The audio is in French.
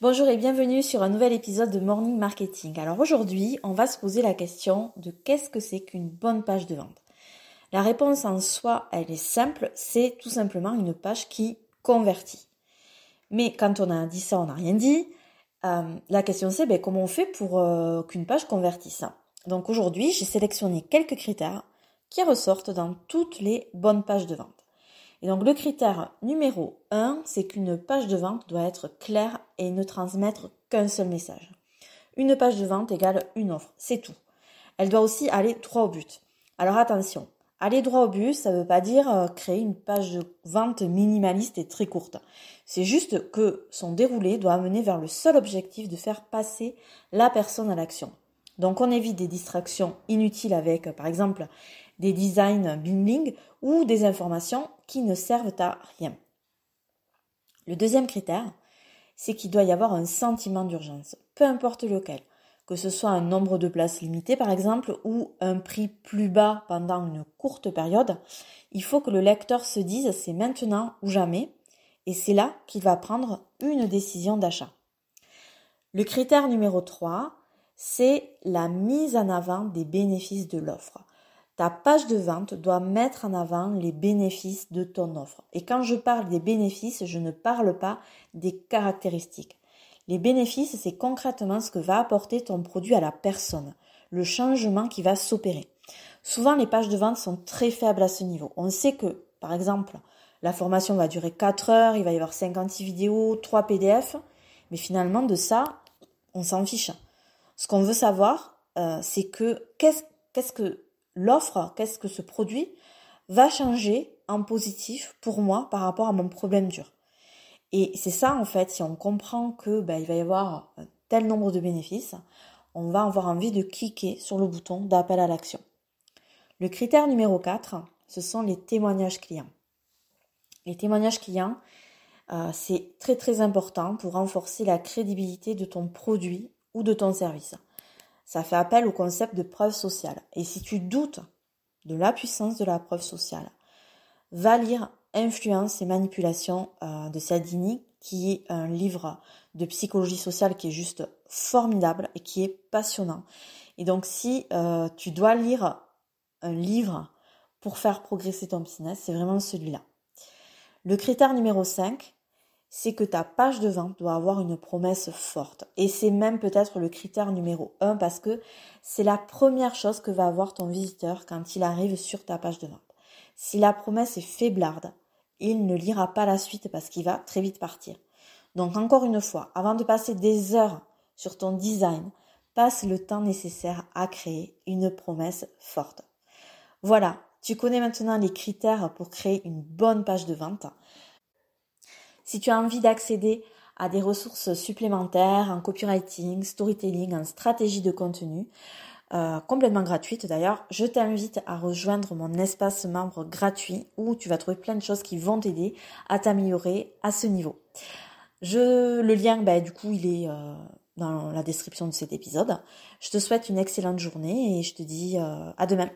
Bonjour et bienvenue sur un nouvel épisode de Morning Marketing. Alors aujourd'hui, on va se poser la question de qu'est-ce que c'est qu'une bonne page de vente? La réponse en soi, elle est simple, c'est tout simplement une page qui convertit. Mais quand on a dit ça, on n'a rien dit. Euh, la question c'est ben, comment on fait pour euh, qu'une page convertisse? Donc aujourd'hui, j'ai sélectionné quelques critères qui ressortent dans toutes les bonnes pages de vente. Et donc le critère numéro 1, c'est qu'une page de vente doit être claire et ne transmettre qu'un seul message. Une page de vente égale une offre, c'est tout. Elle doit aussi aller droit au but. Alors attention, aller droit au but, ça ne veut pas dire euh, créer une page de vente minimaliste et très courte. C'est juste que son déroulé doit amener vers le seul objectif de faire passer la personne à l'action. Donc on évite des distractions inutiles avec, par exemple, des designs bling ou des informations qui ne servent à rien. Le deuxième critère, c'est qu'il doit y avoir un sentiment d'urgence, peu importe lequel, que ce soit un nombre de places limité par exemple ou un prix plus bas pendant une courte période, il faut que le lecteur se dise c'est maintenant ou jamais et c'est là qu'il va prendre une décision d'achat. Le critère numéro 3, c'est la mise en avant des bénéfices de l'offre. Ta page de vente doit mettre en avant les bénéfices de ton offre. Et quand je parle des bénéfices, je ne parle pas des caractéristiques. Les bénéfices, c'est concrètement ce que va apporter ton produit à la personne, le changement qui va s'opérer. Souvent, les pages de vente sont très faibles à ce niveau. On sait que, par exemple, la formation va durer 4 heures, il va y avoir 56 vidéos, 3 PDF, mais finalement, de ça, on s'en fiche. Ce qu'on veut savoir, euh, c'est que qu'est-ce que l'offre, qu'est-ce que ce produit va changer en positif pour moi par rapport à mon problème dur. Et c'est ça en fait, si on comprend que ben, il va y avoir tel nombre de bénéfices, on va avoir envie de cliquer sur le bouton d'appel à l'action. Le critère numéro 4, ce sont les témoignages clients. Les témoignages clients, euh, c'est très très important pour renforcer la crédibilité de ton produit ou de ton service. Ça fait appel au concept de preuve sociale. Et si tu doutes de la puissance de la preuve sociale, va lire Influence et manipulation euh, de Saldini, qui est un livre de psychologie sociale qui est juste formidable et qui est passionnant. Et donc si euh, tu dois lire un livre pour faire progresser ton business, c'est vraiment celui-là. Le critère numéro 5, c'est que ta page de vente doit avoir une promesse forte. Et c'est même peut-être le critère numéro un parce que c'est la première chose que va avoir ton visiteur quand il arrive sur ta page de vente. Si la promesse est faiblarde, il ne lira pas la suite parce qu'il va très vite partir. Donc encore une fois, avant de passer des heures sur ton design, passe le temps nécessaire à créer une promesse forte. Voilà, tu connais maintenant les critères pour créer une bonne page de vente. Si tu as envie d'accéder à des ressources supplémentaires en copywriting, storytelling, en stratégie de contenu, euh, complètement gratuite d'ailleurs, je t'invite à rejoindre mon espace membre gratuit où tu vas trouver plein de choses qui vont t'aider à t'améliorer à ce niveau. Je, le lien, bah, du coup, il est euh, dans la description de cet épisode. Je te souhaite une excellente journée et je te dis euh, à demain.